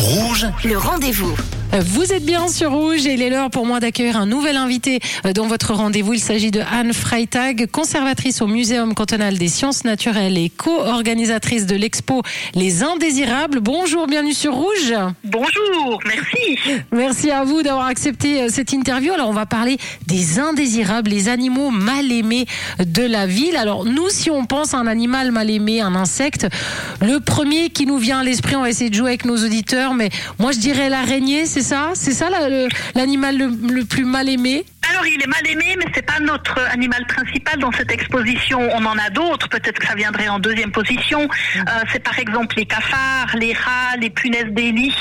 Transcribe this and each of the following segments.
Rouge, Le rendez-vous. Vous êtes bien sur Rouge et il est l'heure pour moi d'accueillir un nouvel invité euh, dans votre rendez-vous. Il s'agit de Anne Freitag, conservatrice au Muséum cantonal des sciences naturelles et co-organisatrice de l'expo Les Indésirables. Bonjour, bienvenue sur Rouge. Bonjour, merci. Merci à vous d'avoir accepté euh, cette interview. Alors, on va parler des indésirables, les animaux mal aimés de la ville. Alors, nous, si on pense à un animal mal aimé, un insecte, le premier qui nous vient à l'esprit, on va essayer de jouer avec nos auditeurs, mais moi, je dirais l'araignée, c'est ça? C'est ça la- le- l'animal le, le plus mal aimé? Alors, il est mal aimé, mais c'est pas notre animal principal dans cette exposition. On en a d'autres. Peut-être que ça viendrait en deuxième position. Euh, c'est par exemple les cafards, les rats, les punaises des lits.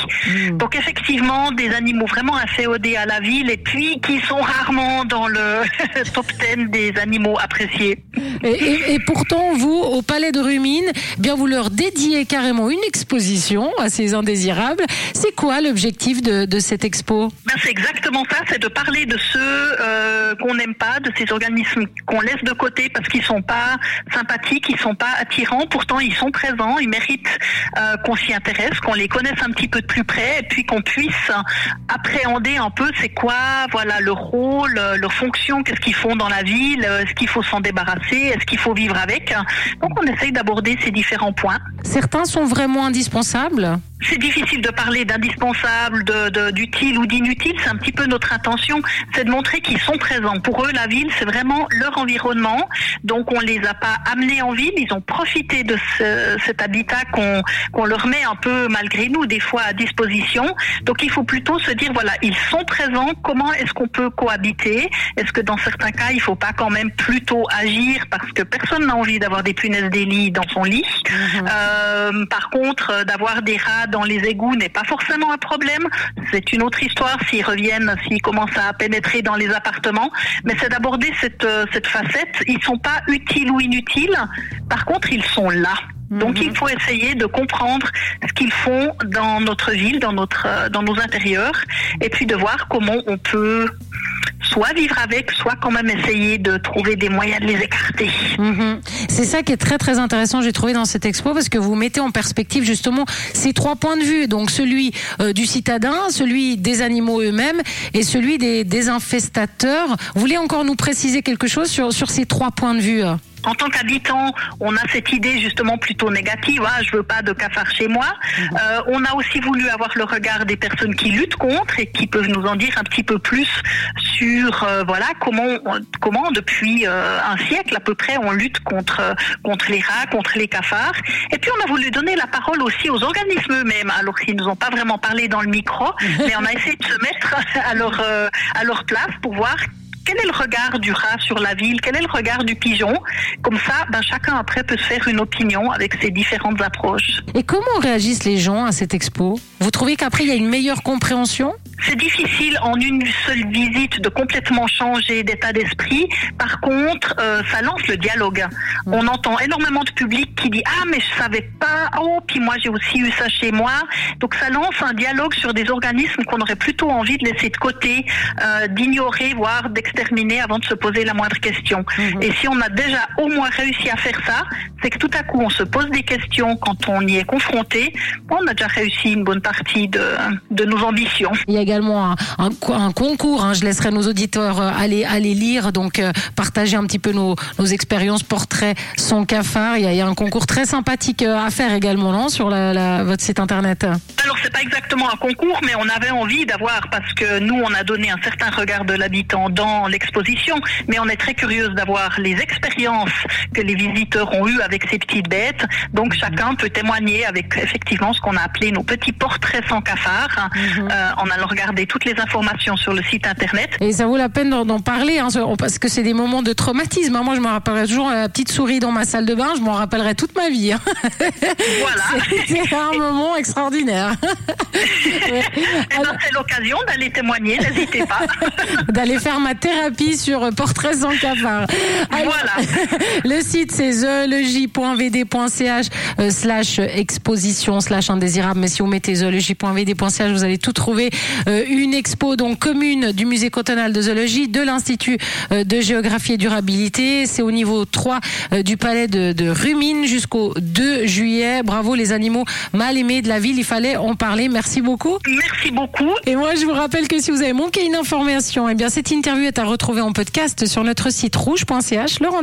Donc, effectivement, des animaux vraiment inféodés à la ville et puis qui sont rarement dans le top 10 des animaux appréciés. et, et- et pourtant, vous, au Palais de Rumine, eh bien vous leur dédiez carrément une exposition à ces indésirables. C'est quoi l'objectif de, de cette expo Ben, c'est exactement ça, c'est de parler de ceux euh, qu'on n'aime pas, de ces organismes qu'on laisse de côté parce qu'ils sont pas sympathiques, ils sont pas attirants. Pourtant, ils sont présents, ils méritent euh, qu'on s'y intéresse, qu'on les connaisse un petit peu de plus près, et puis qu'on puisse appréhender un peu c'est quoi, voilà, leur rôle, leur fonction, qu'est-ce qu'ils font dans la ville, est-ce qu'il faut s'en débarrasser, est-ce qu'il faut vivre avec. Donc, on essaye d'aborder ces différents points. Certains sont vraiment indispensables C'est difficile de parler d'indispensable, d'utile ou d'inutile. C'est un petit peu notre intention, c'est de montrer qu'ils sont présents. Pour eux, la ville, c'est vraiment leur environnement. Donc, on les a pas amenés en ville. Ils ont profité de ce- cet habitat qu'on, qu'on leur met un peu malgré nous, des fois à disposition. Donc, il faut plutôt se dire, voilà, ils sont présents. Comment est-ce qu'on peut cohabiter? Est-ce que dans certains cas, il faut pas quand même plutôt agir parce que personne n'a envie d'avoir des punaises des lits dans son lit? Euh, par contre, euh, d'avoir des rats dans les égouts n'est pas forcément un problème. C'est une autre histoire s'ils reviennent, s'ils commencent à pénétrer dans les appartements. Mais c'est d'aborder cette, euh, cette facette. Ils sont pas utiles ou inutiles. Par contre, ils sont là. Donc il faut essayer de comprendre ce qu'ils font dans notre ville, dans notre euh, dans nos intérieurs, et puis de voir comment on peut soit vivre avec, soit quand même essayer de trouver des moyens de les écarter. Mhm. C'est ça qui est très très intéressant, j'ai trouvé dans cette expo, parce que vous mettez en perspective justement ces trois points de vue, donc celui euh, du citadin, celui des animaux eux-mêmes et celui des désinfestateurs. Vous voulez encore nous préciser quelque chose sur, sur ces trois points de vue euh? En tant qu'habitant, on a cette idée justement plutôt négative. Ah, je veux pas de cafards chez moi. Euh, on a aussi voulu avoir le regard des personnes qui luttent contre et qui peuvent nous en dire un petit peu plus sur euh, voilà comment comment depuis euh, un siècle à peu près on lutte contre euh, contre les rats, contre les cafards. Et puis on a voulu donner la parole aussi aux organismes eux-mêmes, alors qu'ils nous ont pas vraiment parlé dans le micro, mais on a essayé de se mettre à leur euh, à leur place pour voir quel est le regard du rat sur la ville? Quel est le regard du pigeon? Comme ça, ben, chacun après peut se faire une opinion avec ses différentes approches. Et comment réagissent les gens à cette expo? Vous trouvez qu'après il y a une meilleure compréhension? C'est difficile en une seule visite de complètement changer d'état d'esprit. Par contre, euh, ça lance le dialogue. On entend énormément de public qui dit ah mais je savais pas oh puis moi j'ai aussi eu ça chez moi. Donc ça lance un dialogue sur des organismes qu'on aurait plutôt envie de laisser de côté, euh, d'ignorer voire d'exterminer avant de se poser la moindre question. Et si on a déjà au moins réussi à faire ça, c'est que tout à coup on se pose des questions quand on y est confronté. On a déjà réussi une bonne partie de, de nos ambitions. Il y a également un, un co- un concours. hein. Je laisserai nos auditeurs euh, aller, aller lire, donc euh, partager un petit peu nos, nos expériences portraits sans cafard. Il y, a, il y a un concours très sympathique euh, à faire également, non, sur la, la- votre site internet? Alors c'est pas exactement un concours, mais on avait envie d'avoir parce que nous on a donné un certain regard de l'habitant dans l'exposition, mais on est très curieuse d'avoir les expériences que les visiteurs ont eues avec ces petites bêtes. Donc chacun peut témoigner avec effectivement ce qu'on a appelé nos petits portraits sans cafard, euh, en allant regarder toutes les informations sur le site internet. Et ça vaut la peine d'en parler, hein, ce- parce que c'est des moments de traumatisme. hein. Moi, je me rappellerai toujours la petite souris dans ma salle de bain. Je m'en rappellerai toute ma vie. hein. Voilà. C'était un moment extraordinaire. Ouais. Eh ben, c'est l'occasion d'aller témoigner, n'hésitez pas. D'aller faire ma thérapie sur Portrait sans cafard. Alors, Voilà. Le site c'est zoologie.vd.ch euh, slash exposition slash indésirable. Mais si vous mettez zoologie.vd.ch, vous allez tout trouver. Euh, une expo donc commune du musée cantonal de zoologie, de l'Institut euh, de géographie et durabilité. C'est au niveau 3 euh, du palais de, de Rumine jusqu'au 2 juillet. Bravo les animaux mal aimés de la ville. Il fallait en parler. Merci beaucoup. Merci beaucoup. Et moi, je vous rappelle que si vous avez manqué une information, eh bien, cette interview est à retrouver en podcast sur notre site rouge.ch.